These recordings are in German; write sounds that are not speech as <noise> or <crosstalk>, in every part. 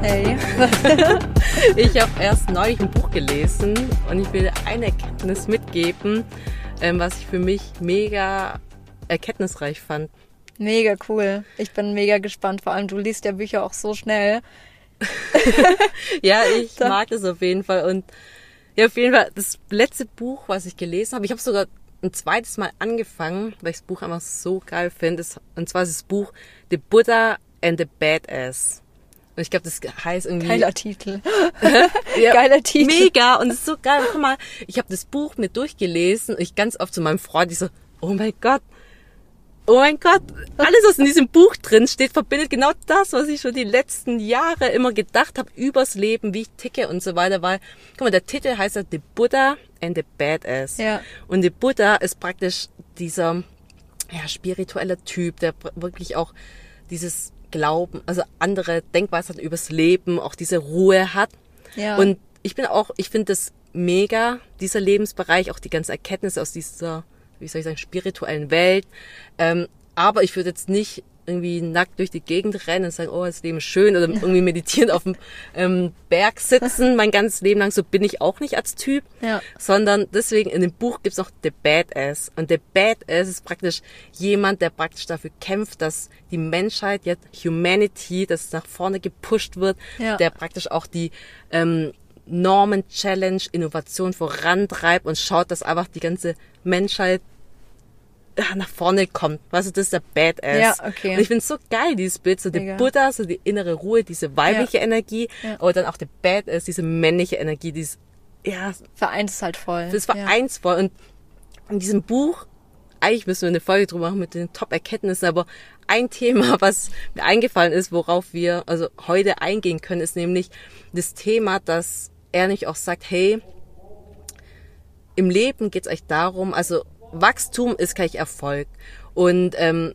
Hey. <laughs> ich habe erst neulich ein Buch gelesen und ich will eine Erkenntnis mitgeben, ähm, was ich für mich mega erkenntnisreich fand. Mega cool. Ich bin mega gespannt. Vor allem, du liest ja Bücher auch so schnell. <laughs> ja, ich <laughs> da. mag das auf jeden Fall. Und ja, auf jeden Fall, das letzte Buch, was ich gelesen habe, ich habe sogar ein zweites Mal angefangen, weil ich das Buch einfach so geil finde. Und zwar ist das Buch The Buddha and the Badass. Und ich glaube, das heißt irgendwie. Geiler Titel. <laughs> ja, Geiler Titel. Mega. Und es ist so geil. Guck mal, ich habe das Buch mir durchgelesen und ich ganz oft zu meinem Freund, ich so, oh mein Gott, oh mein Gott, alles, was in diesem Buch drin steht, verbindet genau das, was ich schon die letzten Jahre immer gedacht habe übers Leben, wie ich ticke und so weiter. Weil, guck mal, der Titel heißt ja The Buddha and the Badass. Ja. Und The Buddha ist praktisch dieser ja, spirituelle Typ, der wirklich auch dieses Glauben, also andere Denkweisen übers Leben, auch diese Ruhe hat. Ja. Und ich bin auch, ich finde das mega, dieser Lebensbereich, auch die ganzen Erkenntnisse aus dieser, wie soll ich sagen, spirituellen Welt. Ähm, aber ich würde jetzt nicht irgendwie nackt durch die Gegend rennen und sagen, oh, das Leben ist schön oder irgendwie meditieren auf dem ähm, Berg sitzen, mein ganzes Leben lang. So bin ich auch nicht als Typ. Ja. Sondern deswegen in dem Buch gibt's noch The Badass. Und The Badass ist praktisch jemand, der praktisch dafür kämpft, dass die Menschheit, jetzt Humanity, dass nach vorne gepusht wird, ja. der praktisch auch die ähm, Normen Challenge, Innovation vorantreibt und schaut, dass einfach die ganze Menschheit nach vorne kommt. Weißt du, das ist der Badass. Ja, okay. Und ich finde so geil, dieses Bild, so der Buddha, so die innere Ruhe, diese weibliche ja. Energie, ja. aber dann auch der Badass, diese männliche Energie, dieses, ja. Vereint es halt voll. Das vereint ja. voll. Und in diesem Buch, eigentlich müssen wir eine Folge drüber machen mit den Top-Erkenntnissen, aber ein Thema, <laughs> was mir eingefallen ist, worauf wir also heute eingehen können, ist nämlich das Thema, dass er nicht auch sagt, hey, im Leben geht es eigentlich darum, also Wachstum ist gleich Erfolg. Und ähm,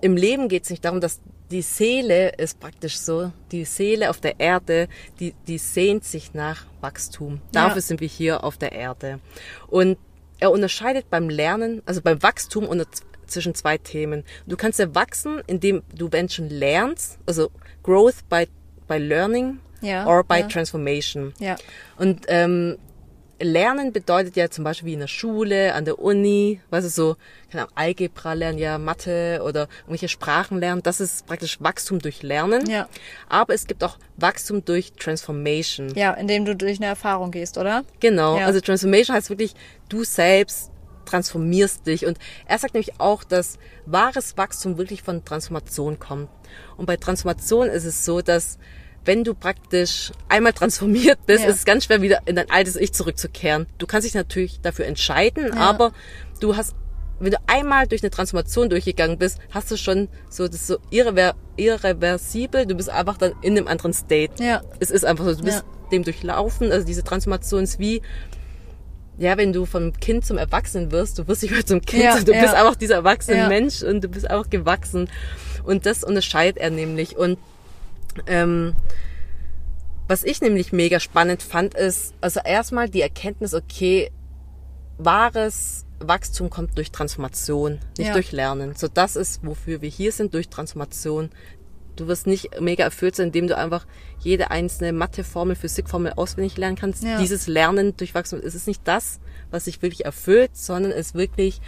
im Leben geht es nicht darum, dass die Seele ist praktisch so, die Seele auf der Erde, die, die sehnt sich nach Wachstum. Dafür ja. sind wir hier auf der Erde. Und er unterscheidet beim Lernen, also beim Wachstum unter, zwischen zwei Themen. Du kannst ja wachsen, indem du Menschen lernst, also Growth by, by Learning ja, or by ja. Transformation. Ja. Und ähm, Lernen bedeutet ja zum Beispiel wie in der Schule, an der Uni, was ist so, keine Ahnung, Algebra lernen, ja, Mathe oder irgendwelche Sprachen lernen. Das ist praktisch Wachstum durch Lernen. Ja. Aber es gibt auch Wachstum durch Transformation. Ja, indem du durch eine Erfahrung gehst, oder? Genau. Ja. Also Transformation heißt wirklich, du selbst transformierst dich. Und er sagt nämlich auch, dass wahres Wachstum wirklich von Transformation kommt. Und bei Transformation ist es so, dass wenn du praktisch einmal transformiert bist, ja. ist es ganz schwer wieder in dein altes Ich zurückzukehren. Du kannst dich natürlich dafür entscheiden, ja. aber du hast, wenn du einmal durch eine Transformation durchgegangen bist, hast du schon so das so irrever irreversibel. Du bist einfach dann in einem anderen State. Ja. Es ist einfach so, du bist dem durchlaufen. Also diese Transformation ist wie ja, wenn du vom Kind zum Erwachsenen wirst, du wirst nicht mehr zum Kind, ja, du ja. bist einfach dieser erwachsene ja. Mensch und du bist auch gewachsen. Und das unterscheidet er nämlich. Und ähm, was ich nämlich mega spannend fand, ist, also erstmal die Erkenntnis, okay, wahres Wachstum kommt durch Transformation, nicht Ja. durch Lernen. So das ist, wofür wir hier sind, durch Transformation. Du wirst nicht mega erfüllt sein, indem du einfach jede einzelne Matheformel, Physikformel auswendig lernen kannst. Ja. Dieses Lernen durch Wachstum, es ist nicht das, was dich wirklich erfüllt, sondern es ist wirklich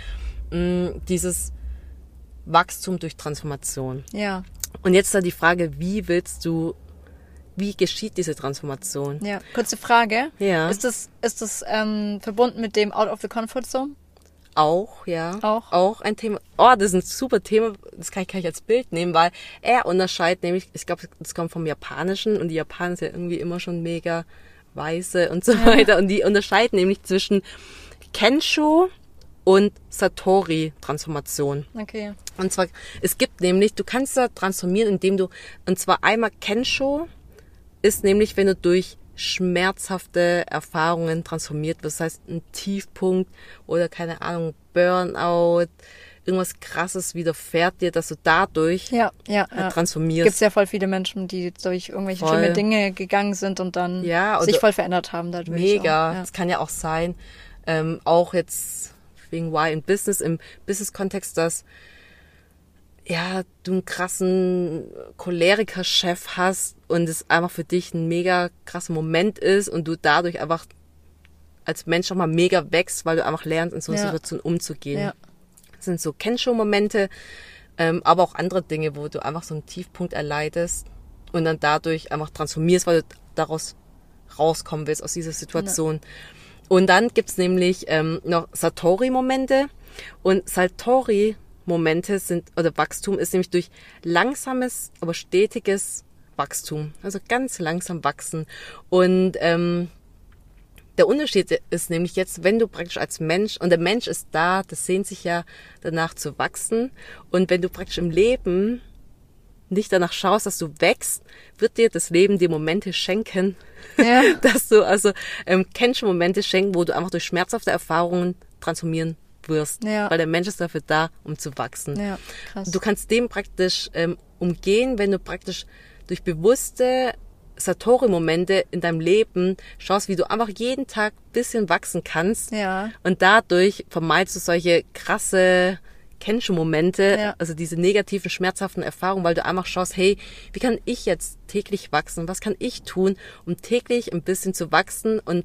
mh, dieses Wachstum durch Transformation. Ja, Und jetzt da die Frage, wie willst du, wie geschieht diese Transformation? ja. Kurze Frage. Ja. Ist das, ist das ähm, verbunden mit dem Out of the Comfort Zone? Auch, ja. Auch? Auch ein Thema. Oh, das ist ein super Thema. Das kann ich, kann ich als Bild nehmen, weil er unterscheidet nämlich, ich glaube, das kommt vom Japanischen und die Japaner sind ja irgendwie immer schon mega weise und so weiter. Und die unterscheiden nämlich zwischen Kensho und Satori-Transformation. Okay. Und zwar, es gibt nämlich, du kannst da transformieren, indem du, und zwar einmal Kensho ist nämlich, wenn du durch schmerzhafte Erfahrungen transformiert wirst. Das heißt, ein Tiefpunkt oder keine Ahnung, Burnout, irgendwas krasses widerfährt dir, dass du dadurch Ja, ja, äh, ja. transformierst. Gibt ja voll viele Menschen, die durch irgendwelche Voll. schlimme Dinge gegangen sind und dann Ja, sich voll verändert haben dadurch. Mega. So. Ja. Das kann ja auch sein, ähm, auch jetzt wegen Why in Business, im Business-Kontext, dass ja, du einen krassen Choleriker-Chef hast und es einfach für dich ein mega krasser Moment ist und du dadurch einfach als Mensch nochmal mega wächst, weil du einfach lernst, in so einer Ja. Situation umzugehen. Ja. Das sind so Kenshow-Momente, ähm, aber auch andere Dinge, wo du einfach so einen Tiefpunkt erleidest und dann dadurch einfach transformierst, weil du daraus rauskommen willst aus dieser Situation. Und dann gibt's nämlich ähm, noch Satori-Momente. Und Satori-Momente sind, oder Wachstum ist nämlich durch langsames, aber stetiges Wachstum. Also ganz langsam wachsen. Und ähm, der Unterschied ist nämlich jetzt, wenn du praktisch als Mensch, und der Mensch ist da, das sehnt sich ja danach zu wachsen. Und wenn du praktisch im Leben nicht danach schaust, dass du wächst, wird dir das Leben dir Momente schenken, Ja. <laughs> dass du also ähm, kennst Momente schenken, wo du einfach durch schmerzhafte Erfahrungen transformieren wirst. Ja. Weil der Mensch ist dafür da, um zu wachsen. Ja, krass. Du kannst dem praktisch ähm, umgehen, wenn du praktisch durch bewusste Satori-Momente in deinem Leben schaust, wie du einfach jeden Tag bisschen wachsen kannst. Ja. Und dadurch vermeidest du solche krasse Kensho-Momente, Ja. also diese negativen, schmerzhaften Erfahrungen, weil du einfach schaust, hey, wie kann ich jetzt täglich wachsen? Was kann ich tun, um täglich ein bisschen zu wachsen? Und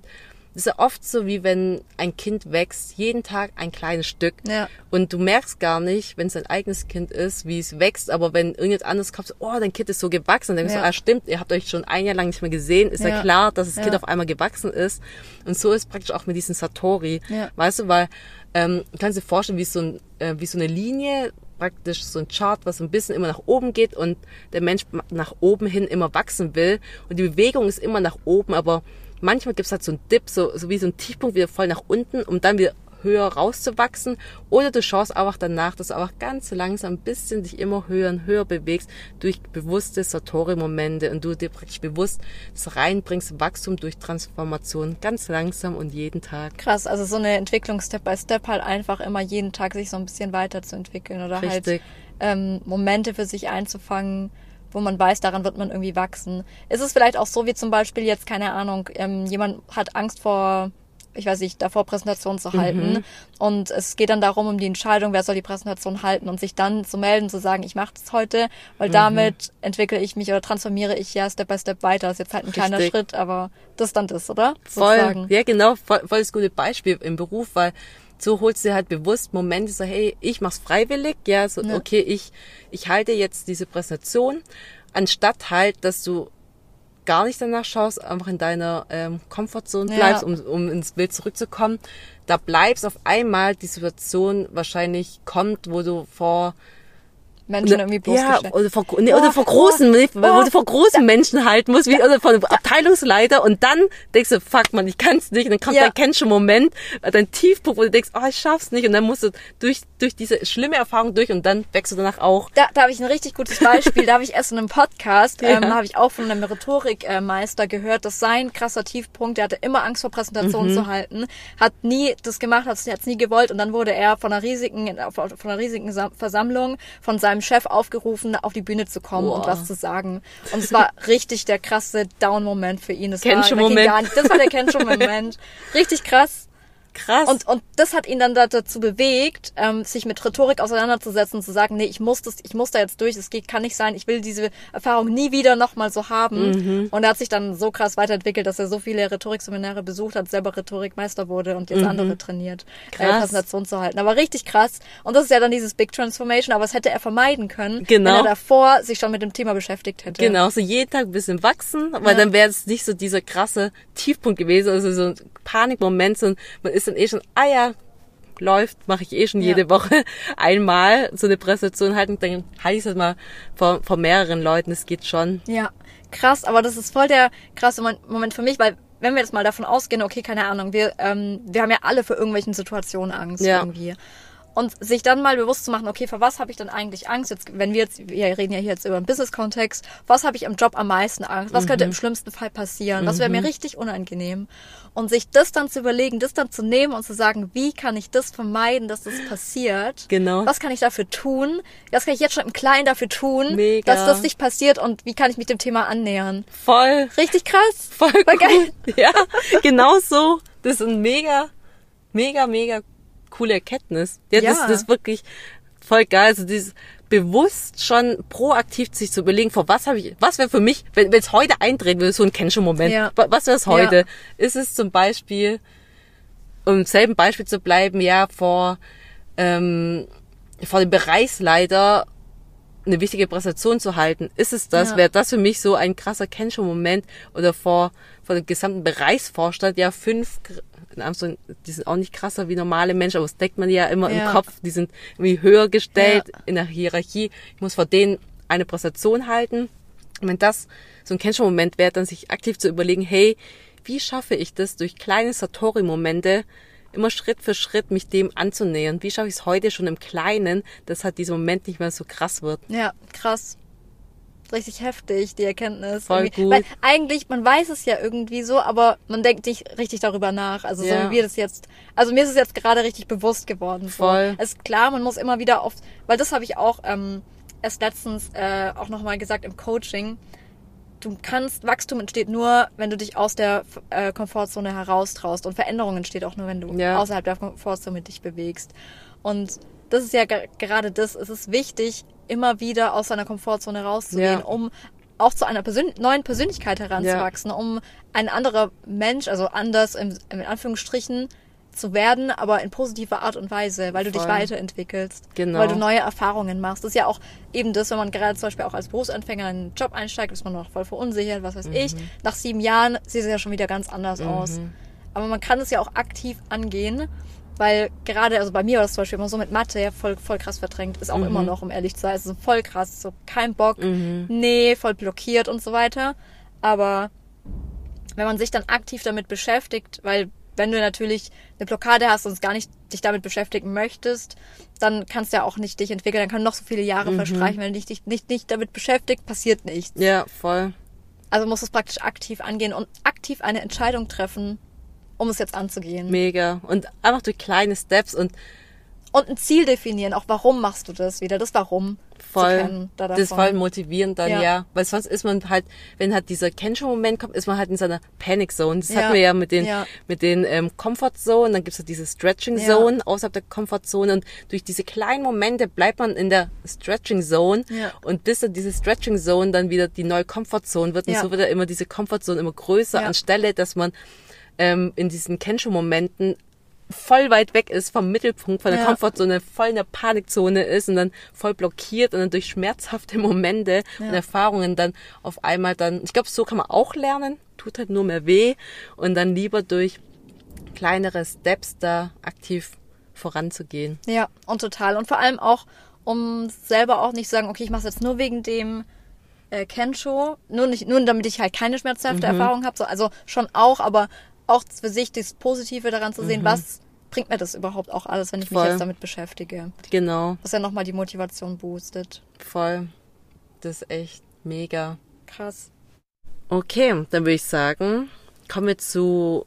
es ist ja oft so, wie wenn ein Kind wächst, jeden Tag ein kleines Stück. Ja. Und du merkst gar nicht, wenn es dein eigenes Kind ist, wie es wächst, aber wenn irgendetwas anderes kommt, oh, dein Kind ist so gewachsen, dann denkst Ja. du, ah, stimmt, ihr habt euch schon ein Jahr lang nicht mehr gesehen, ist ja, Ja. klar, dass das. Kind auf einmal gewachsen ist. Und so ist praktisch auch mit diesen Satori. Weißt du, weil, ähm, du kannst dir vorstellen, wie so, ein, äh, wie so eine Linie, praktisch so ein Chart, was ein bisschen immer nach oben geht und der Mensch nach oben hin immer wachsen will. Und die Bewegung ist immer nach oben, aber manchmal gibt's halt so einen Dip, so, so wie so ein Tiefpunkt wieder voll nach unten, um dann wieder höher rauszuwachsen. Oder du schaust einfach danach, dass du einfach ganz langsam ein bisschen dich immer höher und höher bewegst durch bewusste Satori-Momente und du dir praktisch bewusst das reinbringst, Wachstum durch Transformation, ganz langsam und jeden Tag. Krass, also so eine Entwicklung Step by Step halt einfach immer jeden Tag sich so ein bisschen weiterzuentwickeln oder halt Richtig. ähm, Momente für sich einzufangen, wo man weiß, daran wird man irgendwie wachsen. Ist es vielleicht auch so wie zum Beispiel jetzt, keine Ahnung, ähm, jemand hat Angst vor, ich weiß nicht, davor Präsentation zu halten und es geht dann darum, um die Entscheidung, wer soll die Präsentation halten und sich dann zu melden, zu sagen, ich mache das heute, weil damit entwickle ich mich oder transformiere ich ja Step by Step weiter. Das ist jetzt halt ein kleiner Richtig. Schritt, aber das ist dann das, oder? Voll, Sozusagen. ja genau, voll, voll das gute Beispiel im Beruf, weil so holst du halt bewusst Momente, so hey, ich mach's freiwillig, ja, so Ja. okay, ich ich halte jetzt diese Präsentation, anstatt halt, dass du gar nicht danach schaust, einfach in deiner ähm, Comfortzone Ja. bleibst, um, um ins Bild zurückzukommen, da bleibst auf einmal die Situation wahrscheinlich kommt, wo du vor Menschen irgendwie ja, bloßgestellt. oder vor, nee, Oh, oder vor oh, großen, wo oh, du vor großen Menschen halten musst, wie, oder vor Abteilungsleiter und dann denkst du, fuck man, ich kann's nicht und dann kommt Ja. dein Kensche Moment, dein Tiefpunkt, wo du denkst, oh, ich schaff's nicht und dann musst du durch, durch diese schlimme Erfahrung durch und dann wächst du danach auch. Da, da habe ich ein richtig gutes Beispiel. da habe ich erst in einem Podcast, <laughs> Ja. ähm, habe ich auch von einem Rhetorikmeister gehört, dass sein krasser Tiefpunkt, der hatte immer Angst vor Präsentationen Mhm. zu halten, hat nie das gemacht, hat es nie gewollt und dann wurde er von einer riesigen, von einer riesigen Sam- Versammlung von seinem Chef aufgerufen, auf die Bühne zu kommen und Boah. was zu sagen. Und es war <laughs> richtig der krasse Down-Moment für ihn. Das war, Kensho Moment. gar nicht- Das war der Kensho-Moment. <laughs> richtig krass. Krass. Und, und das hat ihn dann da- dazu bewegt, ähm, sich mit Rhetorik auseinanderzusetzen und zu sagen, nee, ich muss das, ich muss da jetzt durch, es geht, kann nicht sein, ich will diese Erfahrung nie wieder nochmal so haben. Mhm. Und er hat sich dann so krass weiterentwickelt, dass er so viele Rhetorikseminare besucht hat, selber Rhetorikmeister wurde und jetzt andere trainiert, äh, Mhm. Krass. Präsentation zu halten. Aber richtig krass. Und das ist ja dann dieses Big Transformation, aber das hätte er vermeiden können, Genau. wenn er davor sich schon mit dem Thema beschäftigt hätte. Genau, so jeden Tag ein bisschen wachsen, weil Ja. dann wäre es nicht so dieser krasse Tiefpunkt gewesen, also so ein Panikmoment, so ein, man ist dann eh schon, ah ja, läuft, mache ich eh schon Ja. jede Woche <laughs> einmal so eine Präsentation halten, dann halte ich es mal vor, vor mehreren Leuten, das geht schon. Ja, krass, aber das ist voll der krasse Mo- Moment für mich, weil wenn wir jetzt mal davon ausgehen, okay, keine Ahnung, wir, ähm, wir haben ja alle für irgendwelchen Situationen Angst Ja. irgendwie. Und sich dann mal bewusst zu machen, okay, vor was habe ich denn eigentlich Angst? Jetzt, wenn wir jetzt, wir reden ja hier jetzt über einen Business-Kontext, was habe ich im Job am meisten Angst? Was könnte im schlimmsten Fall passieren? Was wäre mir richtig unangenehm? Und sich das dann zu überlegen, das dann zu nehmen und zu sagen, wie kann ich das vermeiden, dass das passiert? Genau. Was kann ich dafür tun? Was kann ich jetzt schon im Kleinen dafür tun, Mega. dass das nicht passiert und wie kann ich mich dem Thema annähern? Voll. Richtig krass. Voll Voll gut. geil. Ja, genau so. Das ist ein mega, mega, mega coole Erkenntnis. Ja, Das, Ja. das ist wirklich voll geil. Also dieses bewusst schon proaktiv sich zu überlegen, vor was habe ich, was wäre für mich, wenn es heute eintreten würde, so ein Kenshin-Moment, Ja. wa- was wäre es heute? Ja. Ist es zum Beispiel, um im selben Beispiel zu bleiben, ja, vor, ähm, vor dem Bereichsleiter eine wichtige Präsentation zu halten. Ist es das? Ja. Wäre das für mich so ein krasser Kensho-Moment oder vor, vor dem gesamten Bereichsvorstand, ja, fünf, in Anführungszeichen, die sind auch nicht krasser wie normale Menschen, aber das deckt man ja immer Ja. im Kopf, die sind irgendwie höher gestellt Ja. in der Hierarchie. Ich muss vor denen eine Präsentation halten. Und wenn das so ein Kensho-Moment wäre, dann sich aktiv zu überlegen, hey, wie schaffe ich das durch kleine Satori-Momente, immer Schritt für Schritt mich dem anzunähern? Wie schaffe ich es heute schon im Kleinen, dass halt dieser Moment nicht mehr so krass wird? Ja, krass. Richtig heftig, die Erkenntnis. Voll Irgendwie. gut. Weil eigentlich, man weiß es ja irgendwie so, aber man denkt nicht richtig darüber nach. Also so Ja. wie wir das jetzt, also mir ist es jetzt gerade richtig bewusst geworden. So. Voll. Es ist klar, man muss immer wieder oft, weil das habe ich auch ähm, erst letztens äh, auch nochmal gesagt im Coaching. Du kannst, Wachstum entsteht nur, wenn du dich aus der äh, Komfortzone heraustraust. Und Veränderung entsteht auch nur, wenn du Ja. außerhalb der Komfortzone dich bewegst. Und das ist ja ge- gerade das. Es ist wichtig, immer wieder aus seiner Komfortzone rauszugehen, Ja. um auch zu einer Persön neuen Persönlichkeit heranzuwachsen, um ein anderer Mensch, also anders im, in Anführungsstrichen, zu werden, aber in positiver Art und Weise, weil du dich Voll. weiterentwickelst, Genau. weil du neue Erfahrungen machst. Das ist ja auch eben das, wenn man gerade zum Beispiel auch als Berufsanfänger in einen Job einsteigt, ist man noch voll verunsichert, was weiß ich. Nach sieben Jahren sieht es ja schon wieder ganz anders aus. Aber man kann es ja auch aktiv angehen, weil gerade, also bei mir war das zum Beispiel immer so mit Mathe ja voll, voll krass verdrängt, ist auch immer noch, um ehrlich zu sein. Also voll krass, so kein Bock, nee, voll blockiert und so weiter. Aber wenn man sich dann aktiv damit beschäftigt, weil wenn du natürlich eine Blockade hast und gar nicht dich damit beschäftigen möchtest, dann kannst du ja auch nicht dich entwickeln, dann können noch so viele Jahre verstreichen, wenn du dich nicht, nicht, nicht damit beschäftigt, passiert nichts. Ja, voll. Also musst du es praktisch aktiv angehen und aktiv eine Entscheidung treffen, um es jetzt anzugehen. Mega. Und einfach durch kleine Steps und Und ein Ziel definieren, auch warum machst du das wieder, das Warum voll, kennen. Da das ist voll motivierend dann, ja. Ja. Weil sonst ist man halt, wenn halt dieser Kensho-Moment kommt, ist man halt in seiner Panic Zone. Das Ja. hatten wir ja mit den, Ja. mit den ähm, Comfort Zone, dann gibt's ja diese Stretching Ja. Zone außerhalb der Comfort Zone und durch diese kleinen Momente bleibt man in der Stretching Zone Ja. und bis dann diese Stretching Zone dann wieder die neue Comfort Zone wird und Ja. so wird ja immer diese Comfort Zone immer größer, Ja. anstelle, dass man ähm, in diesen Kensho-Momenten voll weit weg ist vom Mittelpunkt, von der Ja. Komfortzone, voll in der Panikzone ist und dann voll blockiert und dann durch schmerzhafte <laughs> Momente und Erfahrungen dann auf einmal dann, ich glaube, so kann man auch lernen, tut halt nur mehr weh und dann lieber durch kleinere Steps da aktiv voranzugehen. Ja, und total. Und vor allem auch, um selber auch nicht zu sagen, okay, ich mache jetzt nur wegen dem äh, Kensho, nur nicht, nur damit ich halt keine schmerzhafte Erfahrung habe. So, also schon auch, aber auch für sich das Positive daran zu sehen, was bringt mir das überhaupt auch alles, wenn ich mich Voll. jetzt damit beschäftige. Genau, Was ja nochmal die Motivation boostet. voll. Das ist echt mega. Krass. Okay, dann würde ich sagen, kommen wir zu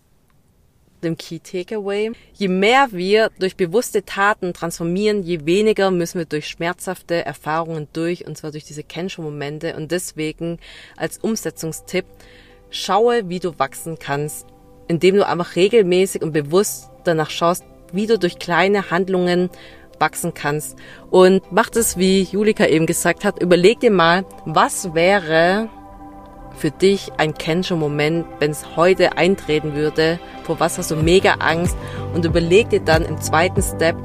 dem Key Takeaway. Je mehr wir durch bewusste Taten transformieren, je weniger müssen wir durch schmerzhafte Erfahrungen durch, und zwar durch diese Kensho-Momente. Und deswegen als Umsetzungstipp, schaue, wie du wachsen kannst, indem du einfach regelmäßig und bewusst danach schaust, wie du durch kleine Handlungen wachsen kannst. Und mach das, wie Julika eben gesagt hat, überleg dir mal, was wäre für dich ein Kensho-Moment, wenn es heute eintreten würde? Vor was hast du mega Angst? Und überleg dir dann im zweiten Step,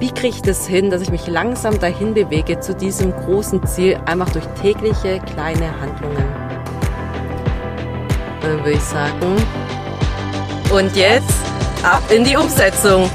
wie kriege ich das hin, dass ich mich langsam dahin bewege zu diesem großen Ziel, einfach durch tägliche kleine Handlungen. Dann würde ich sagen, und jetzt ab in die Umsetzung.